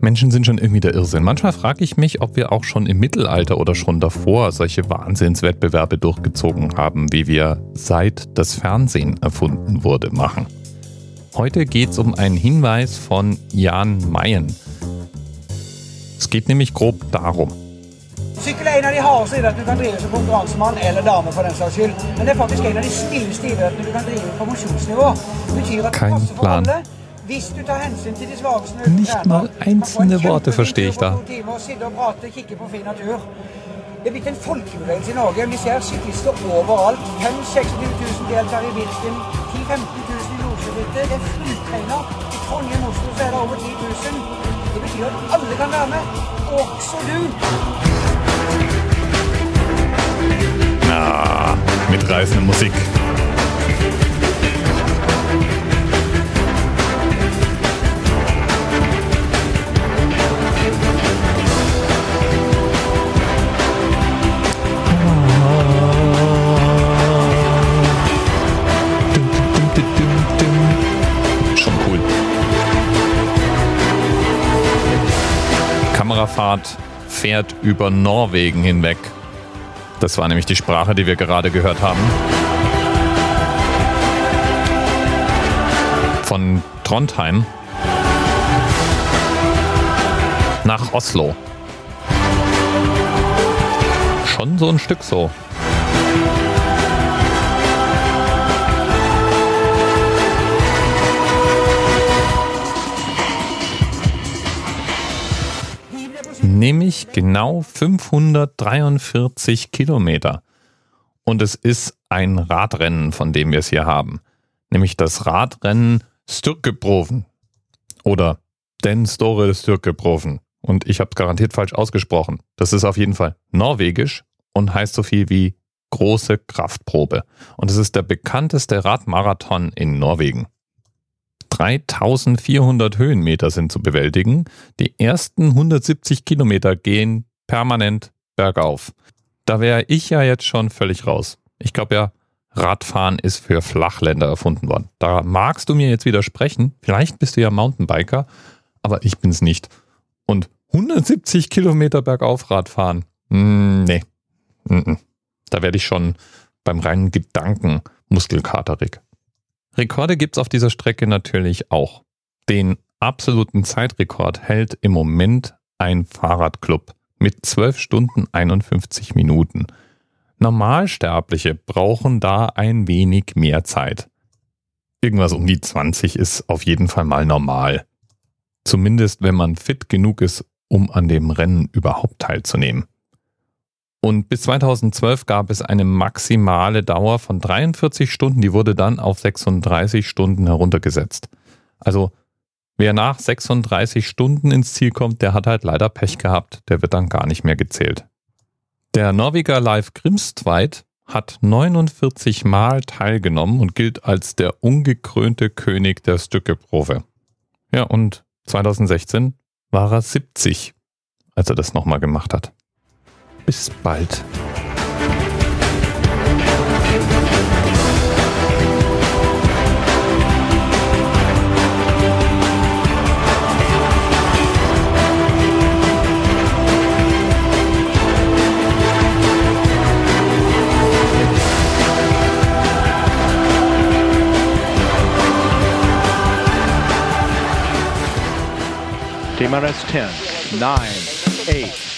Menschen sind schon irgendwie der Irrsinn. Manchmal frage ich mich, ob wir auch schon im Mittelalter oder schon davor solche Wahnsinnswettbewerbe durchgezogen haben, wie wir seit das Fernsehen erfunden wurde machen. Heute geht es um einen Hinweis von Jan Mayen. Es geht nämlich grob darum. Som eller den. Men det du kan på Kein plan. Alle. Hvis du tar hensyn til de svakeste Nicht mal einzelne Worte verstehe ich da. Det er blitt en folkebevegelse i Norge. Vi ser syklister overalt. 5 26 000 deltar i Wilstin. 10 15 000 i Nordsjørittet. Det er fulltegna. I Trondheim og Oslo så er det over 10 000. Det betyr at alle kan være med. Også du. Na, mitreißende Musik. Kamerafahrt fährt über Norwegen hinweg. Das war nämlich die Sprache, die wir gerade gehört haben. Von Trondheim nach Oslo. Schon so ein Stück so. Nämlich genau 543 Kilometer. Und es ist ein Radrennen, von dem wir es hier haben. Nämlich das Radrennen Styrkeproven. Oder Den Store Styrkeproven. Und ich habe es garantiert falsch ausgesprochen. Das ist auf jeden Fall norwegisch und heißt so viel wie große Kraftprobe. Und es ist der bekannteste Radmarathon in Norwegen. 3400 Höhenmeter sind zu bewältigen. Die ersten 170 Kilometer gehen permanent bergauf. Da wäre ich ja jetzt schon völlig raus. Ich glaube ja, Radfahren ist für Flachländer erfunden worden. Da magst du mir jetzt widersprechen. Vielleicht bist du ja Mountainbiker, aber ich bin's nicht. Und 170 Kilometer bergauf Radfahren? Mm, nee. Mm -mm. Da werde ich schon beim reinen Gedanken muskelkaterig. Rekorde gibt's auf dieser Strecke natürlich auch. Den absoluten Zeitrekord hält im Moment ein Fahrradclub mit 12 Stunden 51 Minuten. Normalsterbliche brauchen da ein wenig mehr Zeit. Irgendwas um die 20 ist auf jeden Fall mal normal. Zumindest wenn man fit genug ist, um an dem Rennen überhaupt teilzunehmen. Und bis 2012 gab es eine maximale Dauer von 43 Stunden, die wurde dann auf 36 Stunden heruntergesetzt. Also wer nach 36 Stunden ins Ziel kommt, der hat halt leider Pech gehabt, der wird dann gar nicht mehr gezählt. Der Norweger Leif Grimstveit hat 49 Mal teilgenommen und gilt als der ungekrönte König der Stückeprobe. Ja, und 2016 war er 70, als er das nochmal gemacht hat. Bis bald. DMRS 10, 9, 8,